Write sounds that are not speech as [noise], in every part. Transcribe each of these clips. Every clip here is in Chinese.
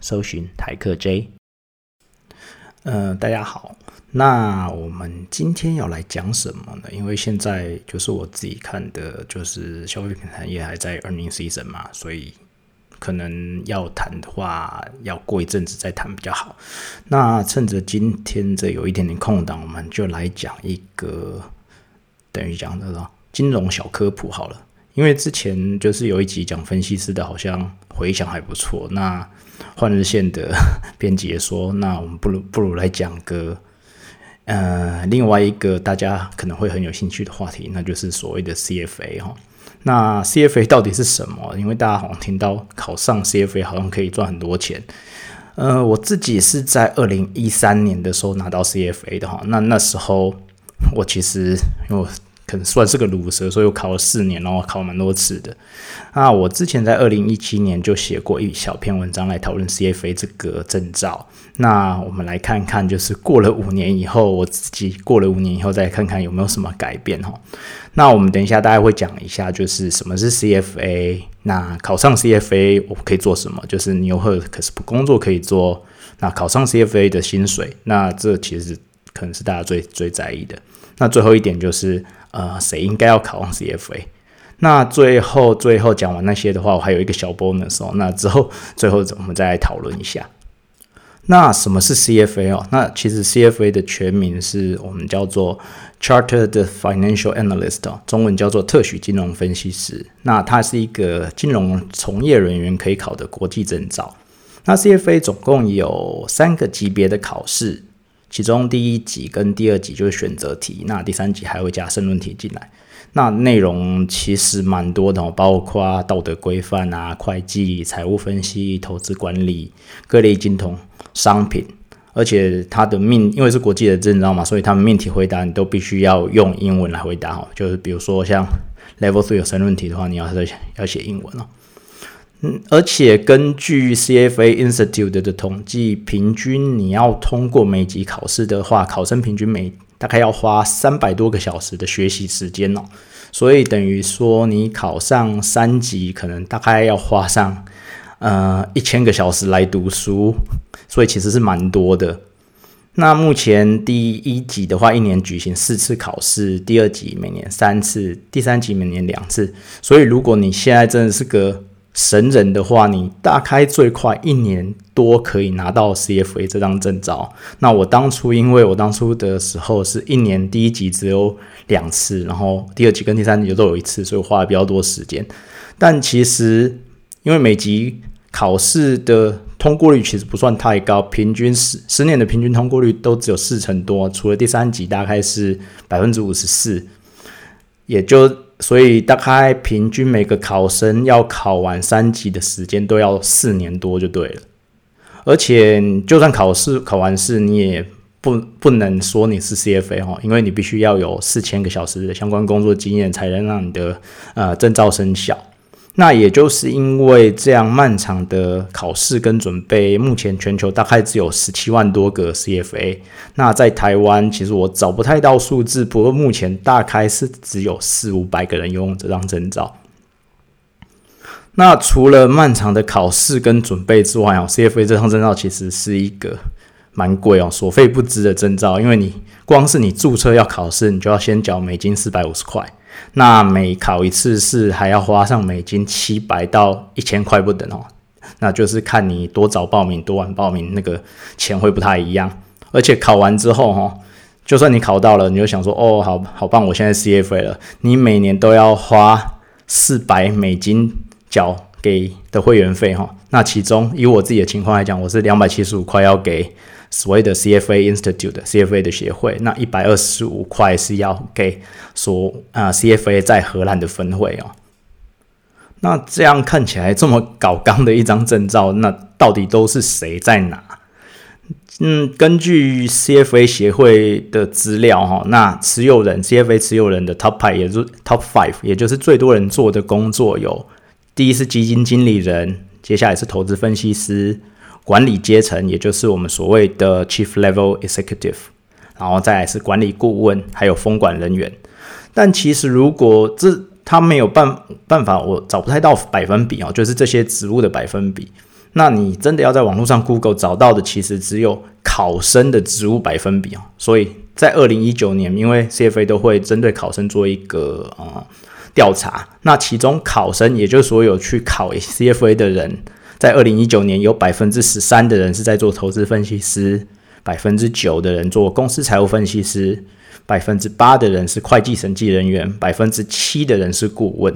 搜寻台客 J。呃，大家好，那我们今天要来讲什么呢？因为现在就是我自己看的，就是消费品行业还在 earning season 嘛，所以可能要谈的话，要过一阵子再谈比较好。那趁着今天这有一点点空档，我们就来讲一个等于讲的金融小科普好了。因为之前就是有一集讲分析师的，好像回响还不错。那换日线的 [laughs] 编辑也说，那我们不如不如来讲个呃另外一个大家可能会很有兴趣的话题，那就是所谓的 CFA 哈。那 CFA 到底是什么？因为大家好像听到考上 CFA 好像可以赚很多钱。呃，我自己是在二零一三年的时候拿到 CFA 的哈。那那时候我其实因为我。可能算是个卤蛇，所以我考了四年，然后考蛮多次的。那我之前在二零一七年就写过一小篇文章来讨论 CFA 这个证照。那我们来看看，就是过了五年以后，我自己过了五年以后再看看有没有什么改变哈。那我们等一下大家会讲一下，就是什么是 CFA，那考上 CFA 我可以做什么？就是你有何可是不工作可以做？那考上 CFA 的薪水，那这其实可能是大家最最在意的。那最后一点就是。呃，谁应该要考上 CFA？那最后最后讲完那些的话，我还有一个小 bonus 哦。那之后最后我们再来讨论一下。那什么是 CFA 哦？那其实 CFA 的全名是我们叫做 Chartered Financial Analyst，中文叫做特许金融分析师。那它是一个金融从业人员可以考的国际证照。那 CFA 总共有三个级别的考试。其中第一集跟第二集就是选择题，那第三集还会加申论题进来。那内容其实蛮多的，包括道德规范啊、会计、财务分析、投资管理、各类金融商品。而且它的命，因为是国际的证照嘛，所以他们命题回答你都必须要用英文来回答哦。就是比如说像 Level Three 有申论题的话，你要要写英文哦。嗯，而且根据 CFA Institute 的统计，平均你要通过每级考试的话，考生平均每大概要花三百多个小时的学习时间哦。所以等于说，你考上三级，可能大概要花上呃一千个小时来读书，所以其实是蛮多的。那目前第一级的话，一年举行四次考试；第二级每年三次；第三级每年两次。所以如果你现在真的是个神人的话，你大概最快一年多可以拿到 CFA 这张证照。那我当初，因为我当初的时候是一年第一级只有两次，然后第二级跟第三级都有一次，所以花了比较多时间。但其实，因为每级考试的通过率其实不算太高，平均十十年的平均通过率都只有四成多，除了第三级大概是百分之五十四，也就。所以大概平均每个考生要考完三级的时间都要四年多就对了，而且就算考试考完试，你也不不能说你是 CFA 哈，因为你必须要有四千个小时的相关工作经验，才能让你的呃证照生效。那也就是因为这样漫长的考试跟准备，目前全球大概只有十七万多个 CFA。那在台湾，其实我找不太到数字，不过目前大概是只有四五百个人拥有这张证照。那除了漫长的考试跟准备之外哦，CFA 这张证照其实是一个蛮贵哦，所费不赀的证照，因为你光是你注册要考试，你就要先缴美金四百五十块。那每考一次试还要花上美金七百到一千块不等哦，那就是看你多早报名多晚报名，那个钱会不太一样。而且考完之后哈，就算你考到了，你就想说哦，好好棒，我现在 CFA 了，你每年都要花四百美金缴给的会员费哈。那其中以我自己的情况来讲，我是两百七十五块要给。所谓的 CFA Institute CFA 的协会，那一百二十五块是要给所啊 CFA 在荷兰的分会哦。那这样看起来这么搞纲的一张证照，那到底都是谁在拿？嗯，根据 CFA 协会的资料哈，那持有人 CFA 持有人的 Top Five 也是 Top Five，也就是最多人做的工作有：第一是基金经理人，接下来是投资分析师，管理阶层也就是我们所谓的 Chief Level Executive，然后再来是管理顾问，还有风管人员。但其实如果这他没有办办法，我找不太到百分比哦，就是这些职务的百分比。那你真的要在网络上 Google 找到的，其实只有考生的职务百分比哦。所以在二零一九年，因为 CFA 都会针对考生做一个呃调查，那其中考生，也就是所有去考 CFA 的人，在二零一九年有百分之十三的人是在做投资分析师，百分之九的人做公司财务分析师，百分之八的人是会计审计人员，百分之七的人是顾问。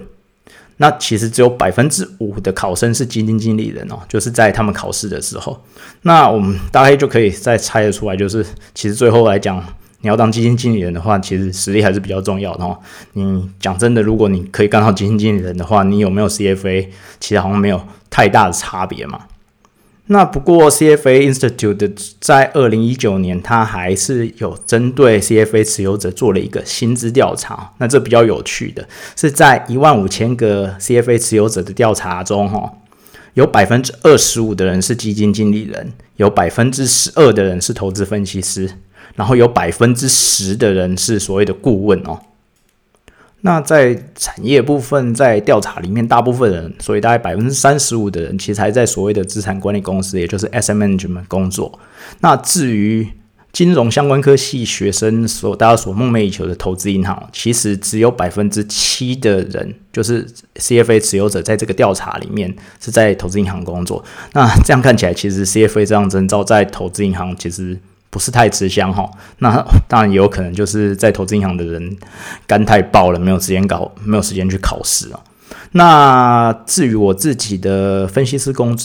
那其实只有百分之五的考生是基金经理人哦，就是在他们考试的时候。那我们大概就可以再猜得出来，就是其实最后来讲，你要当基金经理人的话，其实实力还是比较重要的哦。你讲真的，如果你可以干到基金经理人的话，你有没有 CFA，其实好像没有太大的差别嘛。那不过，CFA Institute 在二零一九年，它还是有针对 CFA 持有者做了一个薪资调查。那这比较有趣的是，在一万五千个 CFA 持有者的调查中，哈，有百分之二十五的人是基金经理人，有百分之十二的人是投资分析师，然后有百分之十的人是所谓的顾问哦。那在产业部分，在调查里面，大部分人，所以大概百分之三十五的人，其实还在所谓的资产管理公司，也就是 smng 里面工作。那至于金融相关科系学生所大家所梦寐以求的投资银行，其实只有百分之七的人，就是 CFA 持有者，在这个调查里面是在投资银行工作。那这样看起来，其实 CFA 这样征照在投资银行，其实。不是太吃香哈，那当然也有可能就是在投资银行的人肝太爆了，没有时间搞，没有时间去考试啊。那至于我自己的分析师工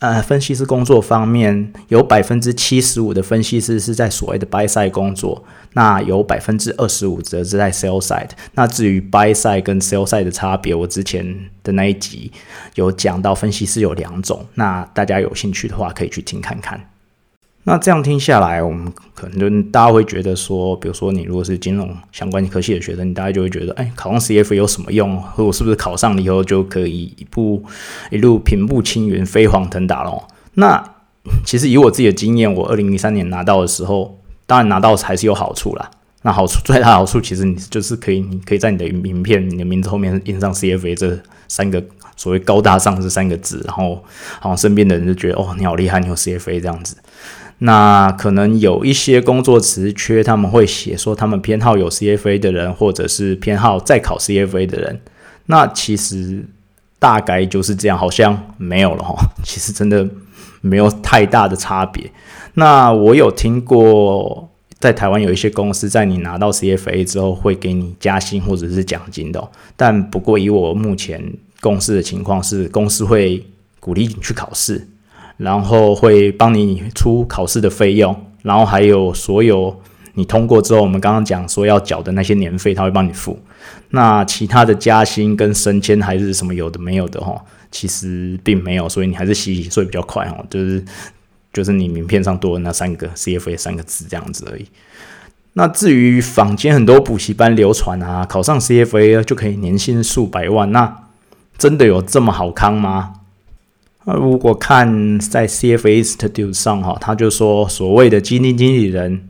呃分析师工作方面，有百分之七十五的分析师是在所谓的 buy side 工作，那有百分之二十五则是在 sell side。那至于 buy side 跟 sell side 的差别，我之前的那一集有讲到，分析师有两种，那大家有兴趣的话可以去听看看。那这样听下来，我们可能就大家会觉得说，比如说你如果是金融相关科系的学生，你大概就会觉得，哎，考上 CFA 有什么用？或者是不是考上了以后就可以一步一路平步青云、飞黄腾达咯？那其实以我自己的经验，我二零零三年拿到的时候，当然拿到还是有好处啦。那好处最大的好处，其实你就是可以，你可以在你的名片、你的名字后面印上 CFA 这三个所谓高大上这三个字，然后好像身边的人就觉得，哦，你好厉害，你有 CFA 这样子。那可能有一些工作词缺，他们会写说他们偏好有 CFA 的人，或者是偏好再考 CFA 的人。那其实大概就是这样，好像没有了哈。[laughs] 其实真的没有太大的差别。那我有听过，在台湾有一些公司在你拿到 CFA 之后会给你加薪或者是奖金的。但不过以我目前公司的情况是，公司会鼓励你去考试。然后会帮你出考试的费用，然后还有所有你通过之后，我们刚刚讲说要缴的那些年费，他会帮你付。那其他的加薪跟升迁还是什么有的没有的哈，其实并没有，所以你还是洗洗睡比较快哦，就是就是你名片上多的那三个 CFA 三个字这样子而已。那至于坊间很多补习班流传啊，考上 CFA 就可以年薪数百万，那真的有这么好康吗？那如果看在 CFA Institute 上哈，他就说所谓的基金经理人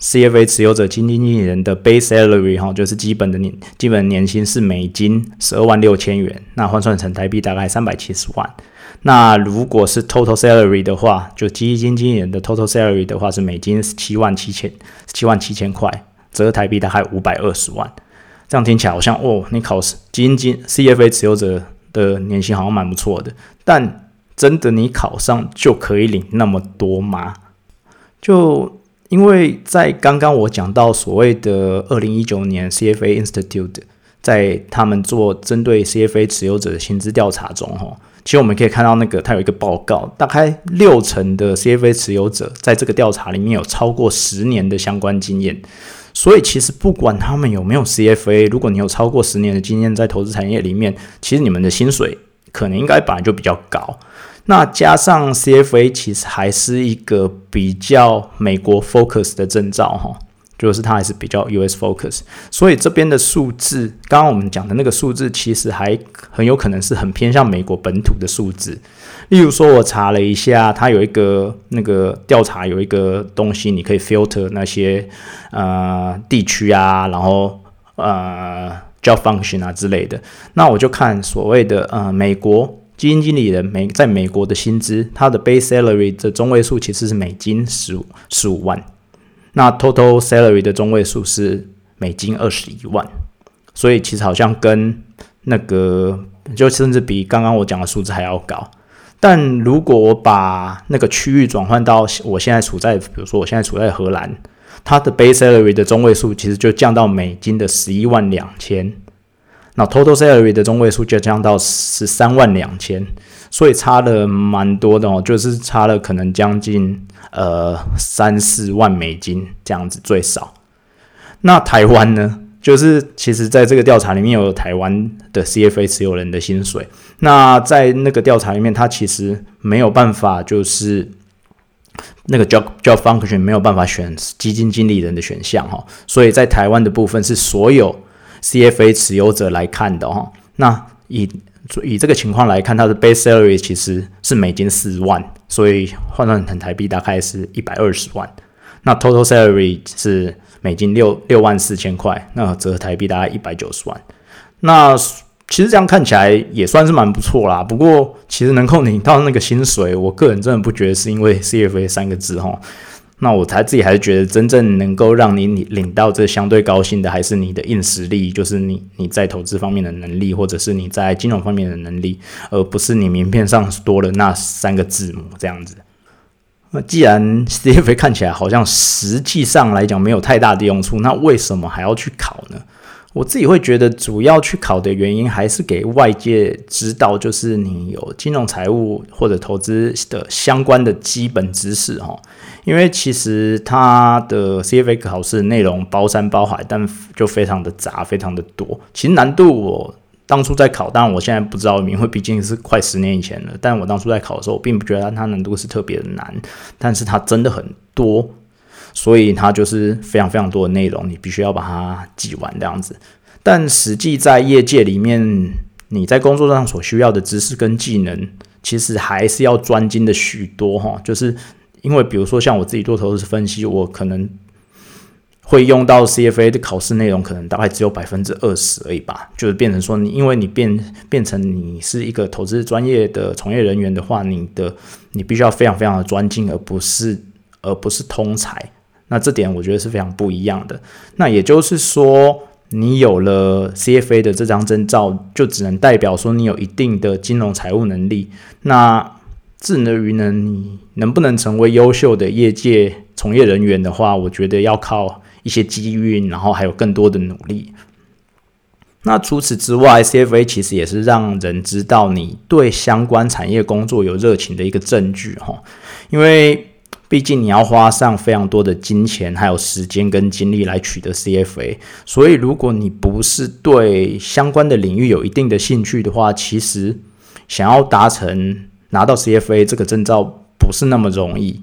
，CFA 持有者基金经理人的 base salary 哈，就是基本的年基本年薪是美金十二万六千元，那换算成台币大概三百七十万。那如果是 total salary 的话，就基金经理人的 total salary 的话是美金七万七千七万七千块，折台币大概五百二十万。这样听起来好像哦，你考试基金经 CFA 持有者的年薪好像蛮不错的，但真的你考上就可以领那么多吗？就因为在刚刚我讲到所谓的二零一九年 CFA Institute 在他们做针对 CFA 持有者的薪资调查中，哈，其实我们可以看到那个它有一个报告，大概六成的 CFA 持有者在这个调查里面有超过十年的相关经验，所以其实不管他们有没有 CFA，如果你有超过十年的经验在投资产业里面，其实你们的薪水可能应该本来就比较高。那加上 CFA，其实还是一个比较美国 focus 的证照哈，就是它还是比较 US focus。所以这边的数字，刚刚我们讲的那个数字，其实还很有可能是很偏向美国本土的数字。例如说，我查了一下，它有一个那个调查，有一个东西，你可以 filter 那些呃地区啊，然后呃 job function 啊之类的。那我就看所谓的呃美国。基金经理人美在美国的薪资，他的 base salary 的中位数其实是美金十五十五万，那 total salary 的中位数是美金二十一万，所以其实好像跟那个就甚至比刚刚我讲的数字还要高。但如果我把那个区域转换到我现在处在，比如说我现在处在荷兰，它的 base salary 的中位数其实就降到美金的十一万两千。那 total salary 的中位数就降到十三万两千，所以差了蛮多的哦，就是差了可能将近呃三四万美金这样子最少。那台湾呢，就是其实在这个调查里面有台湾的 CFA 持有人的薪水，那在那个调查里面，他其实没有办法，就是那个 job job function 没有办法选基金经理人的选项哈，所以在台湾的部分是所有。CFA 持有者来看的哈，那以以这个情况来看，它的 base salary 其实是美金四万，所以换算成台币大概是一百二十万。那 total salary 是美金六六万四千块，那折合台币大概一百九十万。那其实这样看起来也算是蛮不错啦。不过其实能够领到那个薪水，我个人真的不觉得是因为 CFA 三个字哈。那我才自己还是觉得，真正能够让你领领到这相对高薪的，还是你的硬实力，就是你你在投资方面的能力，或者是你在金融方面的能力，而不是你名片上多了那三个字母这样子。那既然 CFA 看起来好像实际上来讲没有太大的用处，那为什么还要去考呢？我自己会觉得，主要去考的原因还是给外界知道，就是你有金融财务或者投资的相关的基本知识哈。因为其实它的 CFA 考试内容包山包海，但就非常的杂，非常的多。其实难度我当初在考，当然我现在不知道，因为毕竟是快十年以前了。但我当初在考的时候，我并不觉得它难度是特别的难，但是它真的很多。所以它就是非常非常多的内容，你必须要把它记完这样子。但实际在业界里面，你在工作上所需要的知识跟技能，其实还是要专精的许多哈。就是因为比如说像我自己做投资分析，我可能会用到 CFA 的考试内容，可能大概只有百分之二十而已吧。就是变成说，你因为你变变成你是一个投资专业的从业人员的话，你的你必须要非常非常的专精，而不是而不是通才。那这点我觉得是非常不一样的。那也就是说，你有了 CFA 的这张证照，就只能代表说你有一定的金融财务能力。那至于呢，你能不能成为优秀的业界从业人员的话，我觉得要靠一些机遇，然后还有更多的努力。那除此之外，CFA 其实也是让人知道你对相关产业工作有热情的一个证据，哈，因为。毕竟你要花上非常多的金钱，还有时间跟精力来取得 CFA，所以如果你不是对相关的领域有一定的兴趣的话，其实想要达成拿到 CFA 这个证照不是那么容易。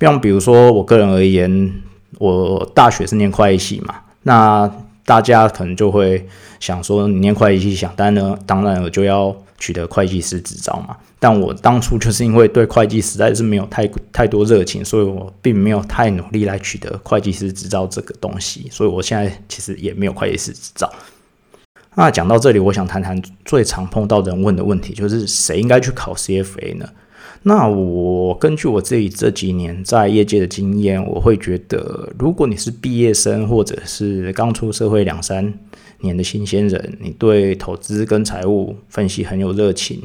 像比如说我个人而言，我大学是念会计嘛，那大家可能就会想说，你念会计系想，当然当然我就要。取得会计师执照嘛？但我当初就是因为对会计实在是没有太太多热情，所以我并没有太努力来取得会计师执照这个东西。所以我现在其实也没有会计师执照。那讲到这里，我想谈谈最常碰到人问的问题，就是谁应该去考 CFA 呢？那我根据我自己这几年在业界的经验，我会觉得，如果你是毕业生或者是刚出社会两三。年的新鲜人，你对投资跟财务分析很有热情，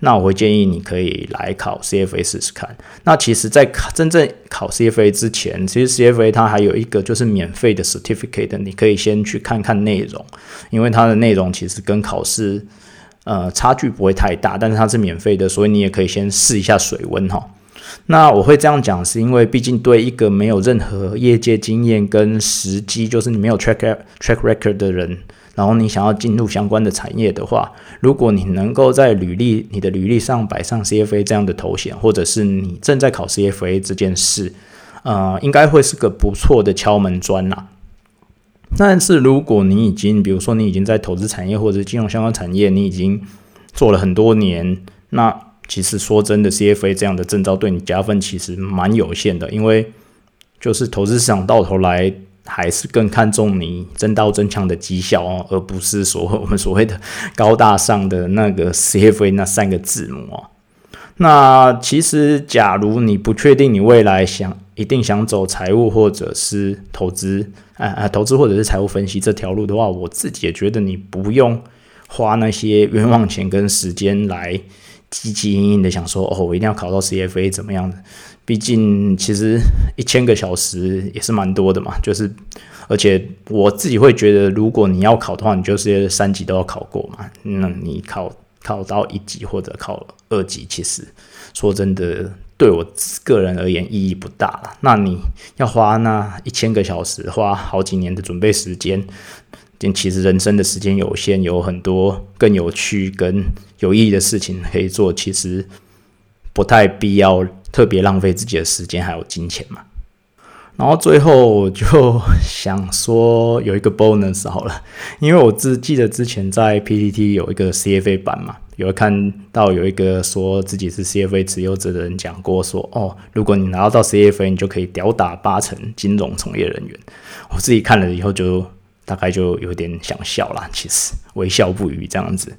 那我会建议你可以来考 CFA 试试看。那其实，在考真正考 CFA 之前，其实 CFA 它还有一个就是免费的 certificate，你可以先去看看内容，因为它的内容其实跟考试呃差距不会太大，但是它是免费的，所以你也可以先试一下水温哈。那我会这样讲，是因为毕竟对一个没有任何业界经验跟时机，就是你没有 track track record 的人，然后你想要进入相关的产业的话，如果你能够在履历你的履历上摆上 CFA 这样的头衔，或者是你正在考 CFA 这件事，呃，应该会是个不错的敲门砖啦。但是如果你已经，比如说你已经在投资产业或者金融相关产业，你已经做了很多年，那其实说真的，CFA 这样的证照对你加分其实蛮有限的，因为就是投资市场到头来还是更看重你真刀真枪的绩效哦，而不是所我们所谓的高大上的那个 CFA 那三个字母哦。那其实，假如你不确定你未来想一定想走财务或者是投资。啊啊！投资或者是财务分析这条路的话，我自己也觉得你不用花那些冤枉钱跟时间来积极营营的想说哦，我一定要考到 CFA 怎么样的？毕竟其实一千个小时也是蛮多的嘛。就是而且我自己会觉得，如果你要考的话，你就是三级都要考过嘛。那你考考到一级或者考二级，其实说真的。对我个人而言意义不大了。那你要花那一千个小时，花好几年的准备时间，但其实人生的时间有限，有很多更有趣跟有意义的事情可以做，其实不太必要特别浪费自己的时间还有金钱嘛。然后最后就 [laughs] 想说有一个 bonus 好了，因为我只记得之前在 PTT 有一个 CFA 版嘛。有看到有一个说自己是 CFA 持有者的人讲过说，哦，如果你拿到 CFA，你就可以吊打八成金融从业人员。我自己看了以后，就大概就有点想笑啦，其实微笑不语这样子。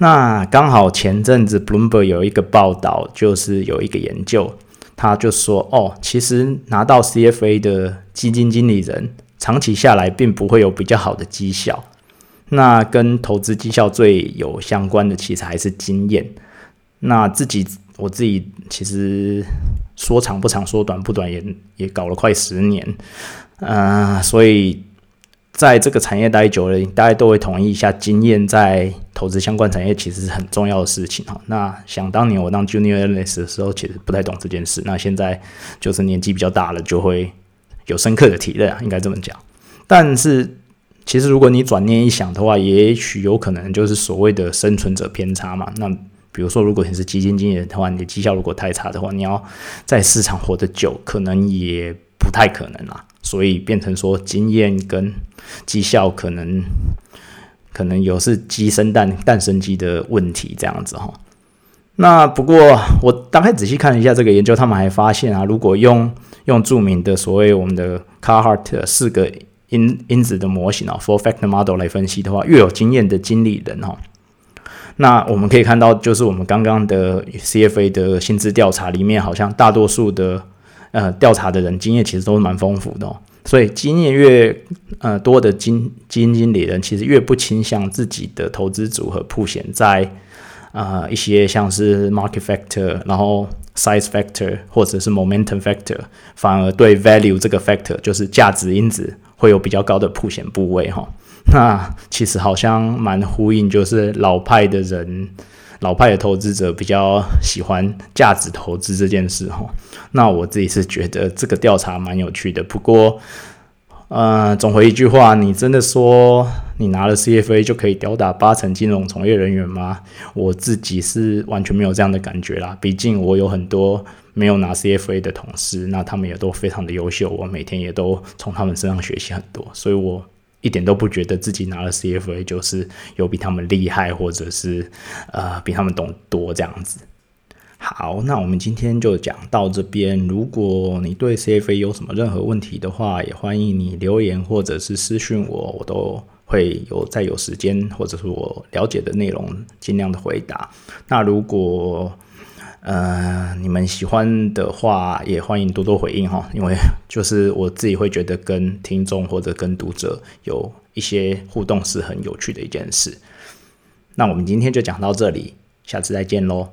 那刚好前阵子 Bloomberg 有一个报道，就是有一个研究，他就说，哦，其实拿到 CFA 的基金经理人，长期下来并不会有比较好的绩效。那跟投资绩效最有相关的，其实还是经验。那自己我自己其实说长不长，说短不短，也也搞了快十年，嗯，所以在这个产业待久了，大家都会同意一下，经验在投资相关产业其实是很重要的事情哈。那想当年我当 junior analyst 的时候，其实不太懂这件事。那现在就是年纪比较大了，就会有深刻的体认，应该这么讲。但是。其实，如果你转念一想的话，也许有可能就是所谓的生存者偏差嘛。那比如说，如果你是基金经理的话，你的绩效如果太差的话，你要在市场活得久，可能也不太可能啦。所以变成说，经验跟绩效可能可能有是鸡生蛋，蛋生鸡的问题这样子哈。那不过我大概仔细看了一下这个研究，他们还发现啊，如果用用著名的所谓我们的 Carhart 四个。因因子的模型啊，four factor model 来分析的话，越有经验的经理人哈，那我们可以看到，就是我们刚刚的 CFA 的薪资调查里面，好像大多数的呃调查的人经验其实都是蛮丰富的。所以经验越呃多的经基金经理人，其实越不倾向自己的投资组合铺显在呃一些像是 market factor，然后 size factor 或者是 momentum factor，反而对 value 这个 factor 就是价值因子。会有比较高的铺险部位哈，那其实好像蛮呼应，就是老派的人，老派的投资者比较喜欢价值投资这件事哈。那我自己是觉得这个调查蛮有趣的，不过，呃，总回一句话，你真的说你拿了 CFA 就可以吊打八成金融从业人员吗？我自己是完全没有这样的感觉啦，毕竟我有很多。没有拿 CFA 的同事，那他们也都非常的优秀，我每天也都从他们身上学习很多，所以我一点都不觉得自己拿了 CFA 就是有比他们厉害，或者是呃比他们懂多这样子。好，那我们今天就讲到这边。如果你对 CFA 有什么任何问题的话，也欢迎你留言或者是私讯我，我都会有再有时间或者是我了解的内容尽量的回答。那如果呃，你们喜欢的话，也欢迎多多回应哈，因为就是我自己会觉得跟听众或者跟读者有一些互动是很有趣的一件事。那我们今天就讲到这里，下次再见喽。